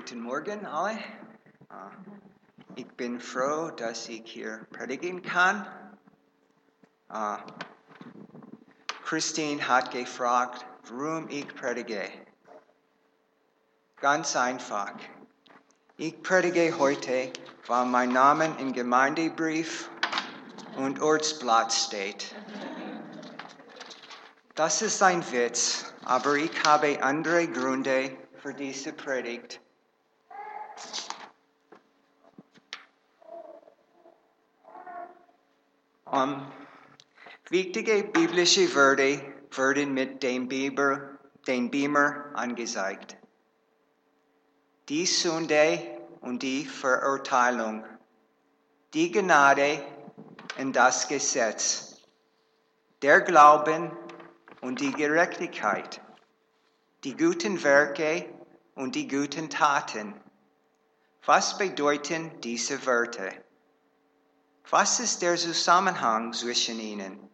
Guten Morgen alle. Uh, ich bin froh, dass ich hier predigen kann. Uh, Christine hat gefragt, warum ich predige. Ganz einfach. Ich predige heute, weil mein Name im Gemeindebrief und Ortsblatt steht. Das ist ein Witz, aber ich habe andere Gründe für diese Predigt. Um, wichtige biblische Wörter werden mit dem Beamer, dem Beamer angezeigt. Die Sünde und die Verurteilung, die Gnade und das Gesetz, der Glauben und die Gerechtigkeit, die guten Werke und die guten Taten. Was bedeuten diese Wörter? Was ist der Zusammenhang zwischen ihnen?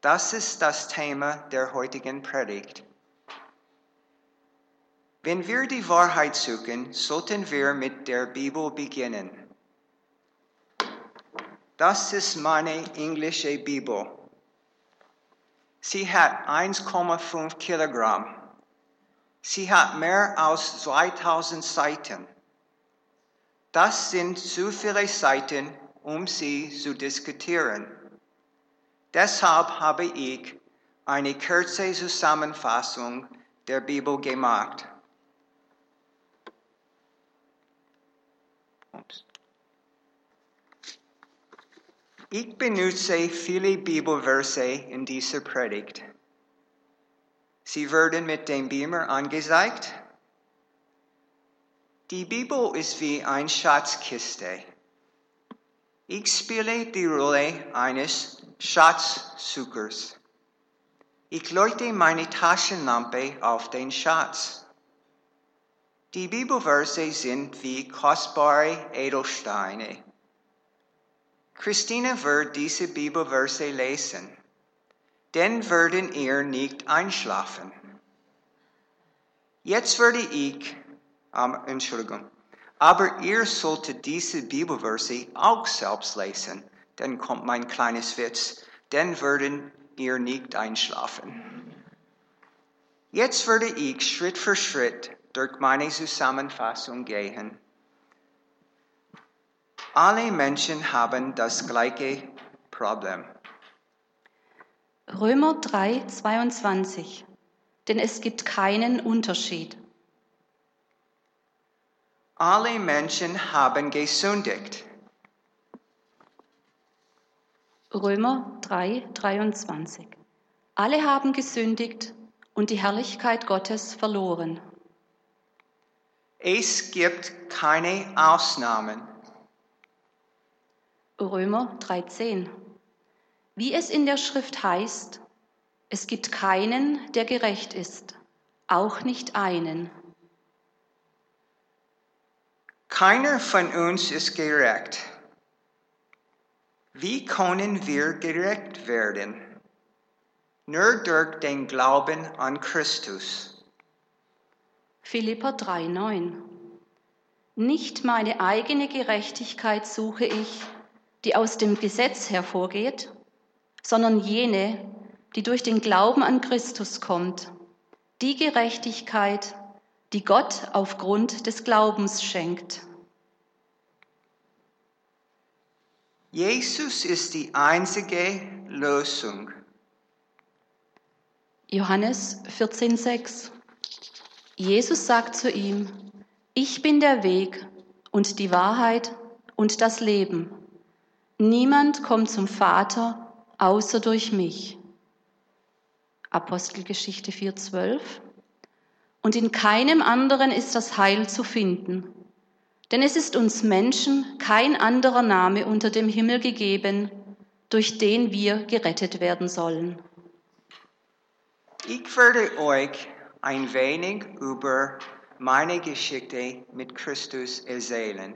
Das ist das Thema der heutigen Predigt. Wenn wir die Wahrheit suchen, sollten wir mit der Bibel beginnen. Das ist meine englische Bibel. Sie hat 1,5 Kilogramm. Sie hat mehr als 2000 Seiten. Das sind zu viele Seiten, um sie zu diskutieren. Deshalb habe ich eine kurze Zusammenfassung der Bibel gemacht. Ich benutze viele Bibelverse in dieser Predigt. Sie werden mit dem Beamer angezeigt. Die Bibel ist wie eine Schatzkiste. Ich spiele die Rolle eines Schatzsuchers. Ich leuchte meine Taschenlampe auf den Schatz. Die Bibelverse sind wie kostbare Edelsteine. Christine wird diese Bibelverse lesen. Dann werden ihr nicht einschlafen. Jetzt werde ich, ähm, Entschuldigung, aber ihr solltet diese Bibelverse auch selbst lesen. Dann kommt mein kleines Witz. Dann werden ihr nicht einschlafen. Jetzt werde ich Schritt für Schritt durch meine Zusammenfassung gehen. Alle Menschen haben das gleiche Problem. Römer 3, 22. Denn es gibt keinen Unterschied. Alle Menschen haben gesündigt. Römer 3, 23. Alle haben gesündigt und die Herrlichkeit Gottes verloren. Es gibt keine Ausnahmen. Römer 13. Wie es in der Schrift heißt, es gibt keinen, der gerecht ist, auch nicht einen. Keiner von uns ist gerecht. Wie können wir gerecht werden? Nur durch den Glauben an Christus. Philipper 3,9 Nicht meine eigene Gerechtigkeit suche ich, die aus dem Gesetz hervorgeht, sondern jene, die durch den Glauben an Christus kommt, die Gerechtigkeit, die Gott aufgrund des Glaubens schenkt. Jesus ist die einzige Lösung. Johannes 14,6 Jesus sagt zu ihm, ich bin der Weg und die Wahrheit und das Leben. Niemand kommt zum Vater außer durch mich. Apostelgeschichte 4,12. Und in keinem anderen ist das Heil zu finden. Denn es ist uns Menschen kein anderer Name unter dem Himmel gegeben, durch den wir gerettet werden sollen. Ich werde euch ein wenig über meine Geschichte mit Christus erzählen.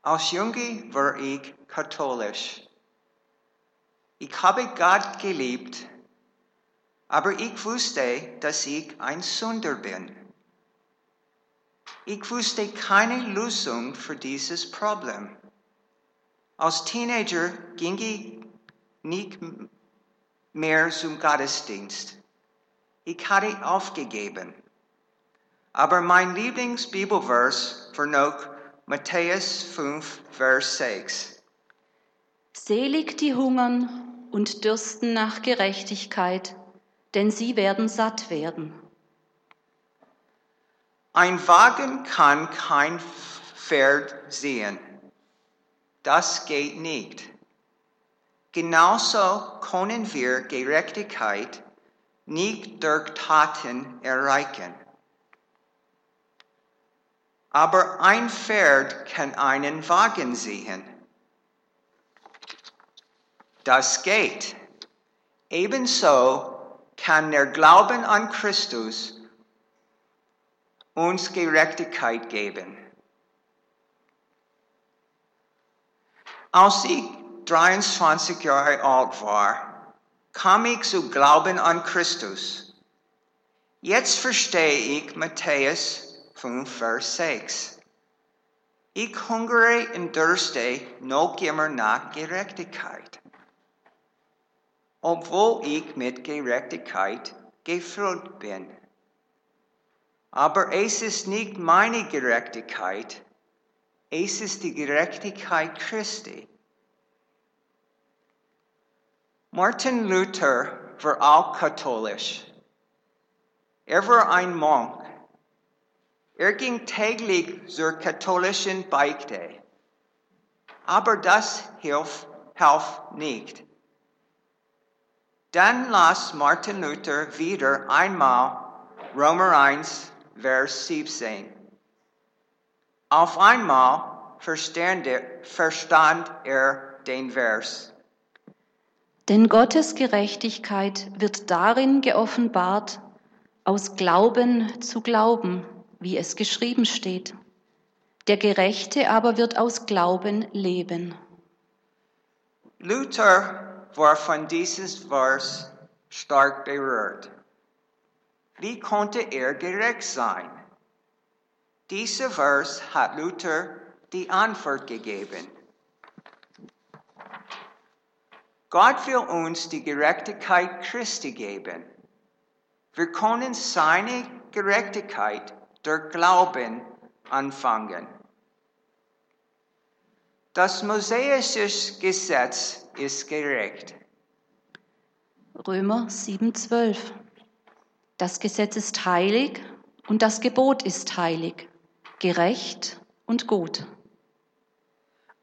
Als Junge war ich katholisch. Ich habe Gott geliebt, aber ich wusste, dass ich ein Sünder bin. Ich wusste keine Lösung für dieses Problem. Als Teenager ging ich nicht mehr zum Gottesdienst. Ich hatte aufgegeben. Aber mein Lieblingsbibelvers noch Matthäus 5, Vers 6. Selig die hungern und dürsten nach Gerechtigkeit, denn sie werden satt werden. Ein Wagen kann kein Pferd sehen. Das geht nicht. Genauso können wir Gerechtigkeit nicht durch Taten erreichen. Aber ein Pferd kann einen Wagen sehen. Das geht. Ebenso kann der Glauben an Christus uns Gerechtigkeit geben. Als ich 23 Jahre alt war, kam ich zu Glauben an Christus. Jetzt verstehe ich Matthäus 5, Vers 6. Ich hungere und durste noch immer nach Gerechtigkeit. Obwohl ich mit Gerechtigkeit gefüllt bin. Aber es ist nicht meine Gerechtigkeit, es ist die Gerechtigkeit Christi. Martin Luther war auch katholisch. Er war ein Monk. Er ging täglich zur katholischen Beichte. Aber das hilft, half nicht. Dann las Martin Luther wieder einmal Römer 1, Vers 17. Auf einmal verstand er, verstand er den Vers. Denn Gottes Gerechtigkeit wird darin geoffenbart, aus Glauben zu glauben, wie es geschrieben steht. Der Gerechte aber wird aus Glauben leben. Luther war von dieses Vers stark berührt. Wie konnte er gerecht sein? Dieser Vers hat Luther die Antwort gegeben. Gott will uns die Gerechtigkeit Christi geben. Wir können seine Gerechtigkeit durch Glauben anfangen. Das mosaische Gesetz ist gerecht. Römer 7,12 Das Gesetz ist heilig und das Gebot ist heilig, gerecht und gut.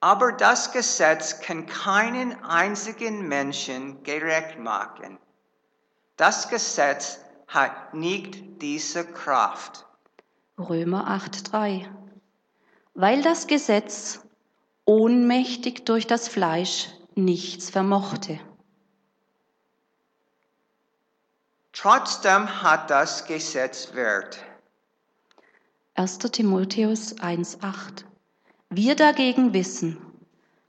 Aber das Gesetz kann keinen einzigen Menschen gerecht machen. Das Gesetz hat nicht diese Kraft. Römer 8,3 Weil das Gesetz ohnmächtig durch das Fleisch nichts vermochte. Trotzdem hat das Gesetz Wert. 1. Timotheus 1,8 Wir dagegen wissen,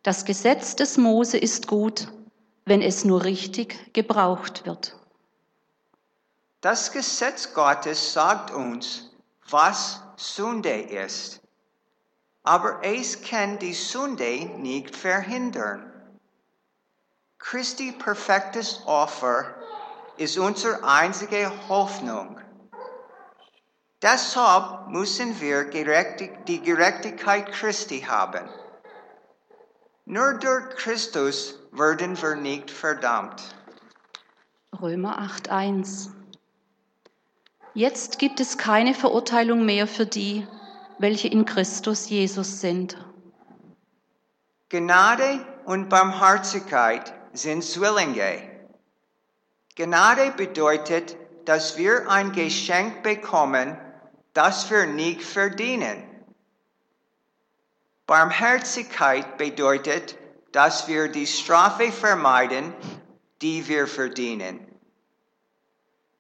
das Gesetz des Mose ist gut, wenn es nur richtig gebraucht wird. Das Gesetz Gottes sagt uns, was Sünde ist. Aber es kann die Sünde nicht verhindern. Christi perfektes Opfer ist unsere einzige Hoffnung. Deshalb müssen wir die Gerechtigkeit Christi haben. Nur durch Christus werden wir nicht verdammt. Römer 8.1 Jetzt gibt es keine Verurteilung mehr für die, welche in Christus Jesus sind. Gnade und Barmherzigkeit sind Zwillinge. Gnade bedeutet, dass wir ein Geschenk bekommen, das wir nicht verdienen. Barmherzigkeit bedeutet, dass wir die Strafe vermeiden, die wir verdienen.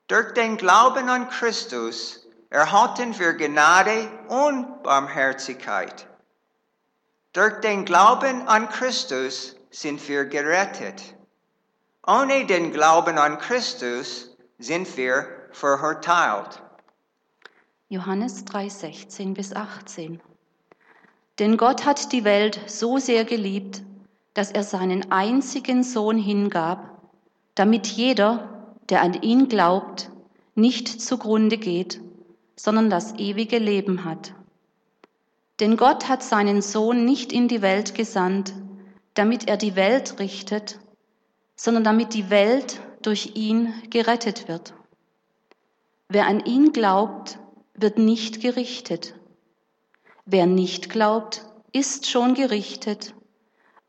Durch den Glauben an Christus erhalten wir Gnade und Barmherzigkeit. Durch den Glauben an Christus sind wir gerettet. Ohne den Glauben an Christus sind wir verurteilt. Johannes 3, 16 bis 18. Denn Gott hat die Welt so sehr geliebt, dass er seinen einzigen Sohn hingab, damit jeder, der an ihn glaubt, nicht zugrunde geht, sondern das ewige Leben hat. Denn Gott hat seinen Sohn nicht in die Welt gesandt, damit er die Welt richtet, sondern damit die Welt durch ihn gerettet wird. Wer an ihn glaubt, wird nicht gerichtet. Wer nicht glaubt, ist schon gerichtet,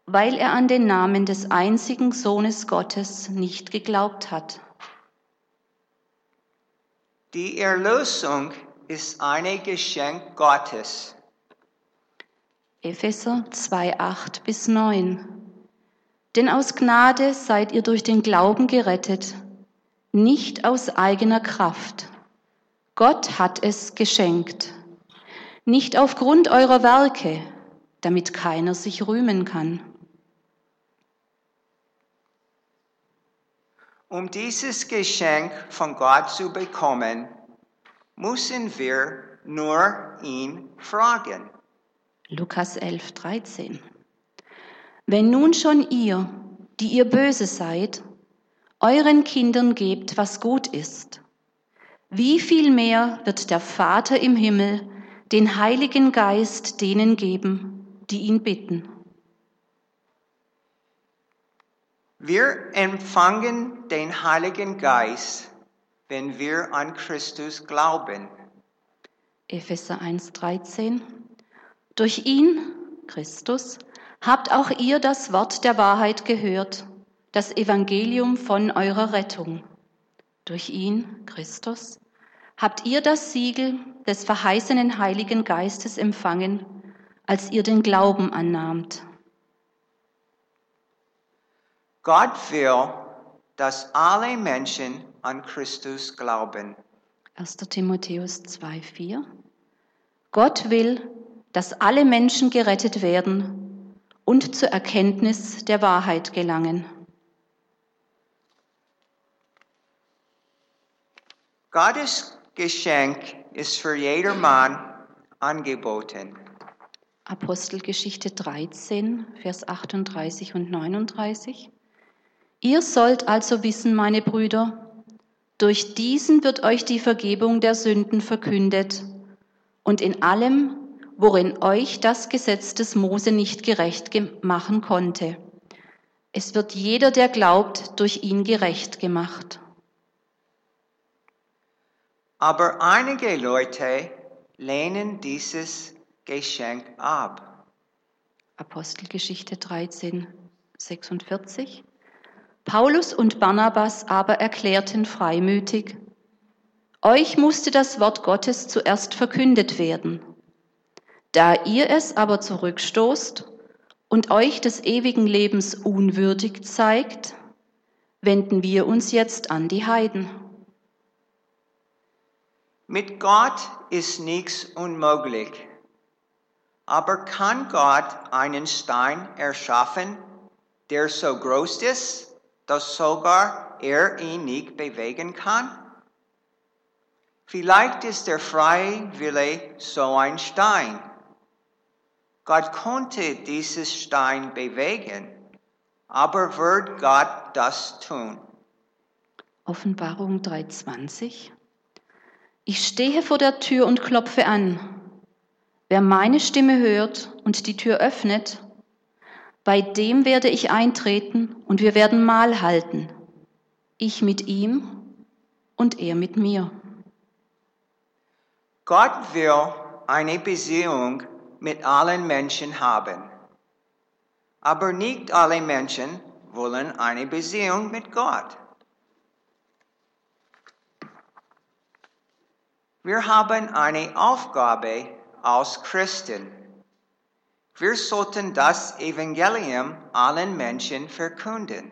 weil er an den Namen des einzigen Sohnes Gottes nicht geglaubt hat. Die Erlösung ist ein Geschenk Gottes. Epheser 2, 8 bis 9. Denn aus Gnade seid ihr durch den Glauben gerettet, nicht aus eigener Kraft. Gott hat es geschenkt, nicht aufgrund eurer Werke, damit keiner sich rühmen kann. Um dieses Geschenk von Gott zu bekommen, müssen wir nur ihn fragen. Lukas 11, 13. Wenn nun schon ihr, die ihr böse seid, euren Kindern gebt, was gut ist, wie viel mehr wird der Vater im Himmel den Heiligen Geist denen geben, die ihn bitten? Wir empfangen den Heiligen Geist, wenn wir an Christus glauben. Epheser 1,13 Durch ihn, Christus, habt auch ihr das Wort der Wahrheit gehört, das Evangelium von eurer Rettung. Durch ihn, Christus, habt ihr das Siegel des verheißenen Heiligen Geistes empfangen, als ihr den Glauben annahmt. Gott will, dass alle Menschen an Christus glauben. 1. Timotheus 2,4 Gott will, dass alle Menschen gerettet werden und zur Erkenntnis der Wahrheit gelangen. Gottes Geschenk ist für jedermann angeboten. Apostelgeschichte 13, Vers 38 und 39. Ihr sollt also wissen, meine Brüder, durch diesen wird euch die Vergebung der Sünden verkündet und in allem, worin euch das Gesetz des Mose nicht gerecht machen konnte. Es wird jeder, der glaubt, durch ihn gerecht gemacht. Aber einige Leute lehnen dieses Geschenk ab. Apostelgeschichte 13, 46. Paulus und Barnabas aber erklärten freimütig, euch musste das Wort Gottes zuerst verkündet werden. Da ihr es aber zurückstoßt und euch des ewigen Lebens unwürdig zeigt, wenden wir uns jetzt an die Heiden. Mit Gott ist nichts unmöglich. Aber kann Gott einen Stein erschaffen, der so groß ist, dass sogar er ihn nicht bewegen kann? Vielleicht ist der freie Wille so ein Stein. Gott konnte dieses Stein bewegen, aber wird Gott das tun? Offenbarung 3:20 Ich stehe vor der Tür und klopfe an. Wer meine Stimme hört und die Tür öffnet, bei dem werde ich eintreten und wir werden Mahl halten. Ich mit ihm und er mit mir. Gott will eine Beziehung mit allen Menschen haben. Aber nicht alle Menschen wollen eine Beziehung mit Gott. Wir haben eine Aufgabe als Christen. Wir sollten das Evangelium allen Menschen verkünden.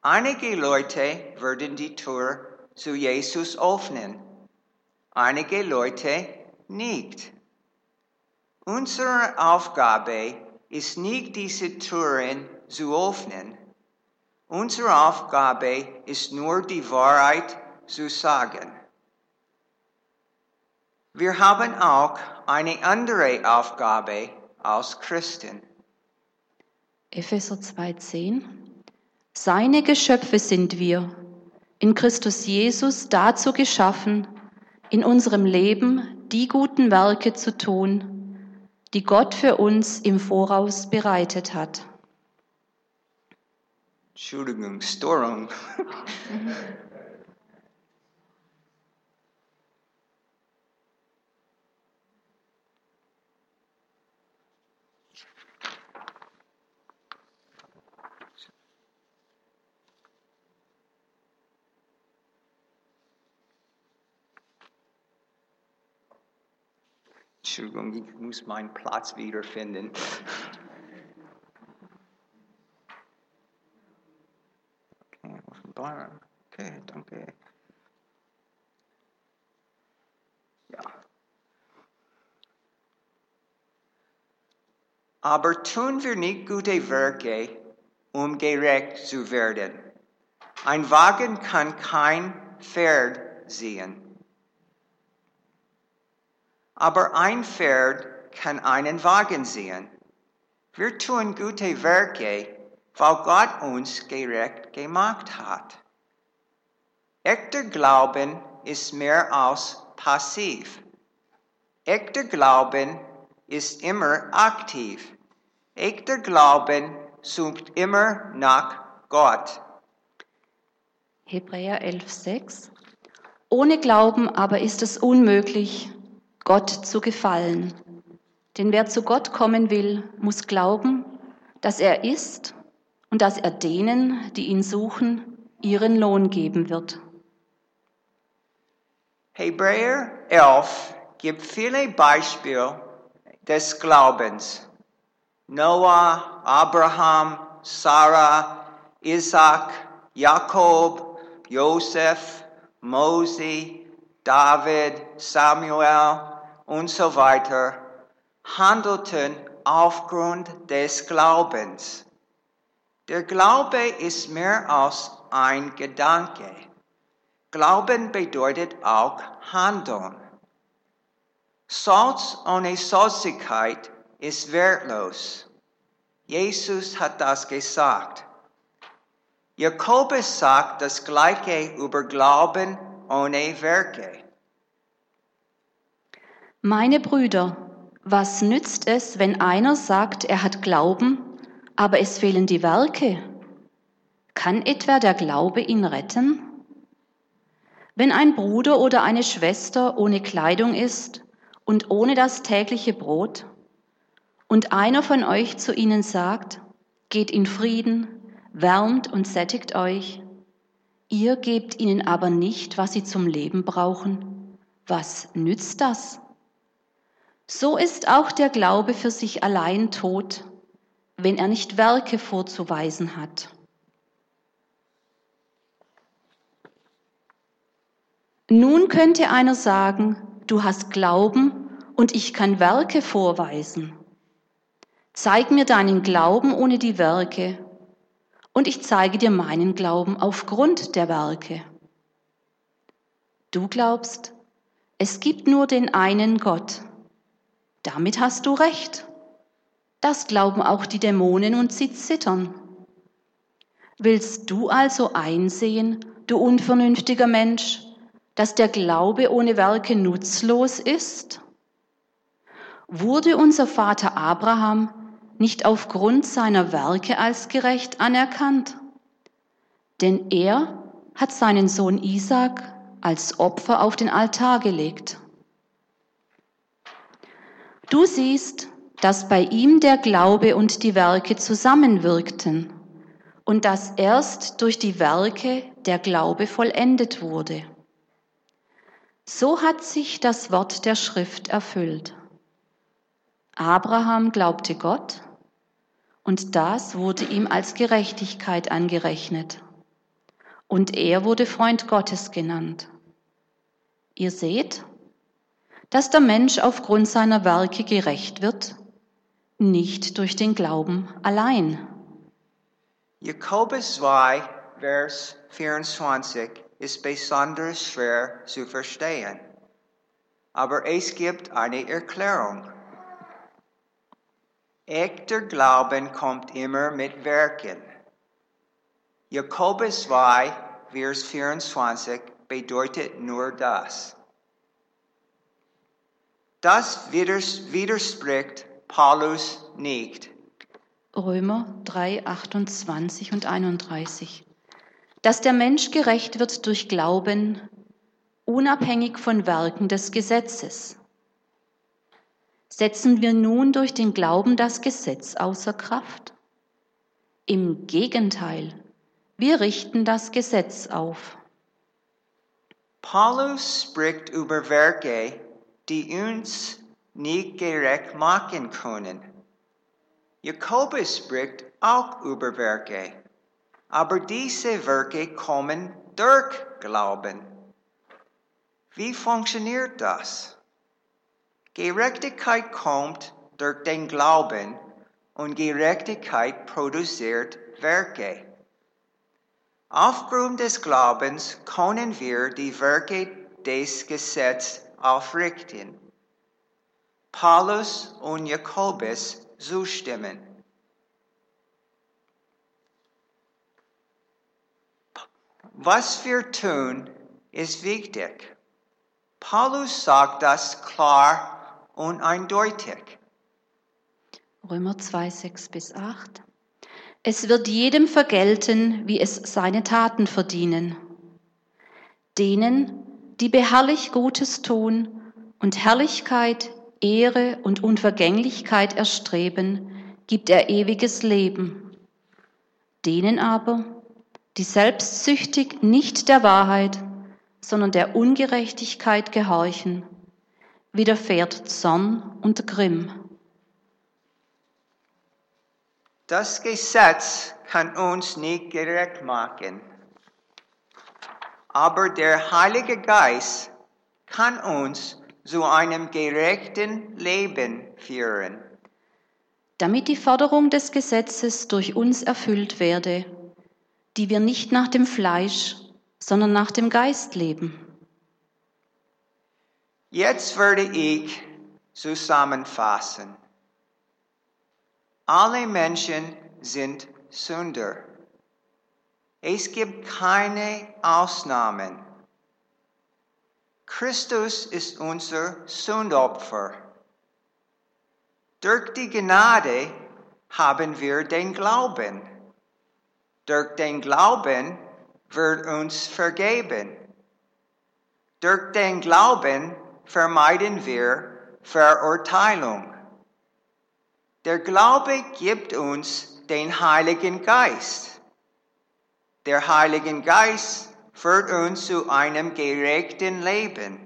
Einige Leute werden die Tür zu Jesus öffnen, einige Leute nicht. Unsere Aufgabe ist nicht, diese Türen zu öffnen. Unsere Aufgabe ist nur, die Wahrheit zu sagen. Wir haben auch eine andere Aufgabe als Christen. Epheser 2,10 Seine Geschöpfe sind wir, in Christus Jesus dazu geschaffen, in unserem Leben die guten Werke zu tun, die Gott für uns im Voraus bereitet hat. Entschuldigung, Störung. Entschuldigung, ich muss meinen Platz wiederfinden. Okay, offenbaren. Okay, danke. Ja. Aber tun wir nicht gute Werke, um gerecht zu werden. Ein Wagen kann kein Pferd sehen. Aber ein Pferd kann einen Wagen sehen. Wir tun gute Werke, weil Gott uns gerecht gemacht hat. Echter Glauben ist mehr als passiv. Echter Glauben ist immer aktiv. Echter Glauben sucht immer nach Gott. Hebräer 11,6 Ohne Glauben aber ist es unmöglich, Gott zu gefallen. Denn wer zu Gott kommen will, muss glauben, dass er ist und dass er denen, die ihn suchen, ihren Lohn geben wird. Hebräer 11 gibt viele Beispiele des Glaubens. Noah, Abraham, Sarah, Isaac, Jakob, Josef, Mose, David, Samuel und so weiter handelten aufgrund des Glaubens. Der Glaube ist mehr als ein Gedanke. Glauben bedeutet auch Handeln. Salz ohne Salzigkeit ist wertlos. Jesus hat das gesagt. Jakobus sagt das Gleiche über Glauben ohne Werke. Meine Brüder, was nützt es, wenn einer sagt, er hat Glauben, aber es fehlen die Werke? Kann etwa der Glaube ihn retten? Wenn ein Bruder oder eine Schwester ohne Kleidung ist und ohne das tägliche Brot, und einer von euch zu ihnen sagt, geht in Frieden, wärmt und sättigt euch, ihr gebt ihnen aber nicht, was sie zum Leben brauchen, was nützt das? So ist auch der Glaube für sich allein tot, wenn er nicht Werke vorzuweisen hat. Nun könnte einer sagen, du hast Glauben und ich kann Werke vorweisen. Zeig mir deinen Glauben ohne die Werke, und ich zeige dir meinen Glauben aufgrund der Werke. Du glaubst, es gibt nur den einen Gott. Damit hast du recht. Das glauben auch die Dämonen und sie zittern. Willst du also einsehen, du unvernünftiger Mensch, dass der Glaube ohne Werke nutzlos ist? Wurde unser Vater Abraham nicht aufgrund seiner Werke als gerecht anerkannt. Denn er hat seinen Sohn Isaac als Opfer auf den Altar gelegt. Du siehst, dass bei ihm der Glaube und die Werke zusammenwirkten und dass erst durch die Werke der Glaube vollendet wurde. So hat sich das Wort der Schrift erfüllt. Abraham glaubte Gott und das wurde ihm als Gerechtigkeit angerechnet. Und er wurde Freund Gottes genannt. Ihr seht, dass der Mensch aufgrund seiner Werke gerecht wird, nicht durch den Glauben allein. Jakobus 2, Vers 24 ist besonders schwer zu verstehen. aber es gibt eine Erklärung. Echter Glauben kommt immer mit Werken. Jakobus 2, Vers 24 bedeutet nur das. Das widerspricht Paulus nicht. Römer 3, 28 und 31. Dass der Mensch gerecht wird durch Glauben, unabhängig von Werken des Gesetzes. Setzen wir nun durch den Glauben das Gesetz außer Kraft? Im Gegenteil, wir richten das Gesetz auf. Paulus spricht über Werke, die uns nicht gerecht machen können. Jakobus spricht auch über Werke, aber diese Werke kommen durch Glauben. Wie funktioniert das? Gerechtigkeit kommt durch den Glauben und Gerechtigkeit produziert Werke. Aufgrund des Glaubens können wir die Werke des Gesetzes aufrichten. Paulus und Jakobus zustimmen. Was wir tun, ist wichtig. Paulus sagt das klar und eindeutig. Römer 2, 6 bis 8. Es wird jedem vergelten, wie es seine Taten verdienen. Denen, die beharrlich Gutes tun und Herrlichkeit, Ehre und Unvergänglichkeit erstreben, gibt er ewiges Leben. Denen aber, die selbstsüchtig nicht der Wahrheit, sondern der Ungerechtigkeit gehorchen, widerfährt Zorn und Grimm. Das Gesetz kann uns nicht gerecht machen, aber der Heilige Geist kann uns zu einem gerechten Leben führen. Damit die Forderung des Gesetzes durch uns erfüllt werde, die wir nicht nach dem Fleisch, sondern nach dem Geist leben. Jetzt werde ich zusammenfassen. Alle Menschen sind Sünder. Es gibt keine Ausnahmen. Christus ist unser Sündopfer. Durch die Gnade haben wir den Glauben. Durch den Glauben wird uns vergeben. Durch den Glauben vermeiden wir Verurteilung. Der Glaube gibt uns den Heiligen Geist. Der Heilige Geist führt uns zu einem gerechten Leben.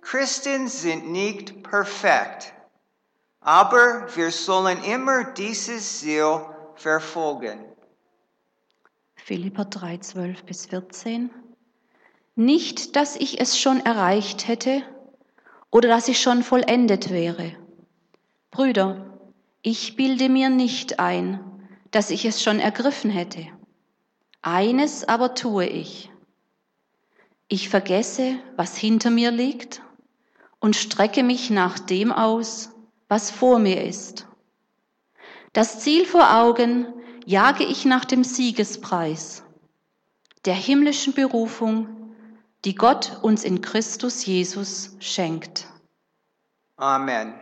Christen sind nicht perfekt, aber wir sollen immer dieses Ziel verfolgen. Philippa 3, 12 bis 14. Nicht, dass ich es schon erreicht hätte oder dass ich schon vollendet wäre. Brüder, ich bilde mir nicht ein, dass ich es schon ergriffen hätte. Eines aber tue ich. Ich vergesse, was hinter mir liegt und strecke mich nach dem aus, was vor mir ist. Das Ziel vor Augen jage ich nach dem Siegespreis, der himmlischen Berufung, die Gott uns in Christus Jesus schenkt. Amen.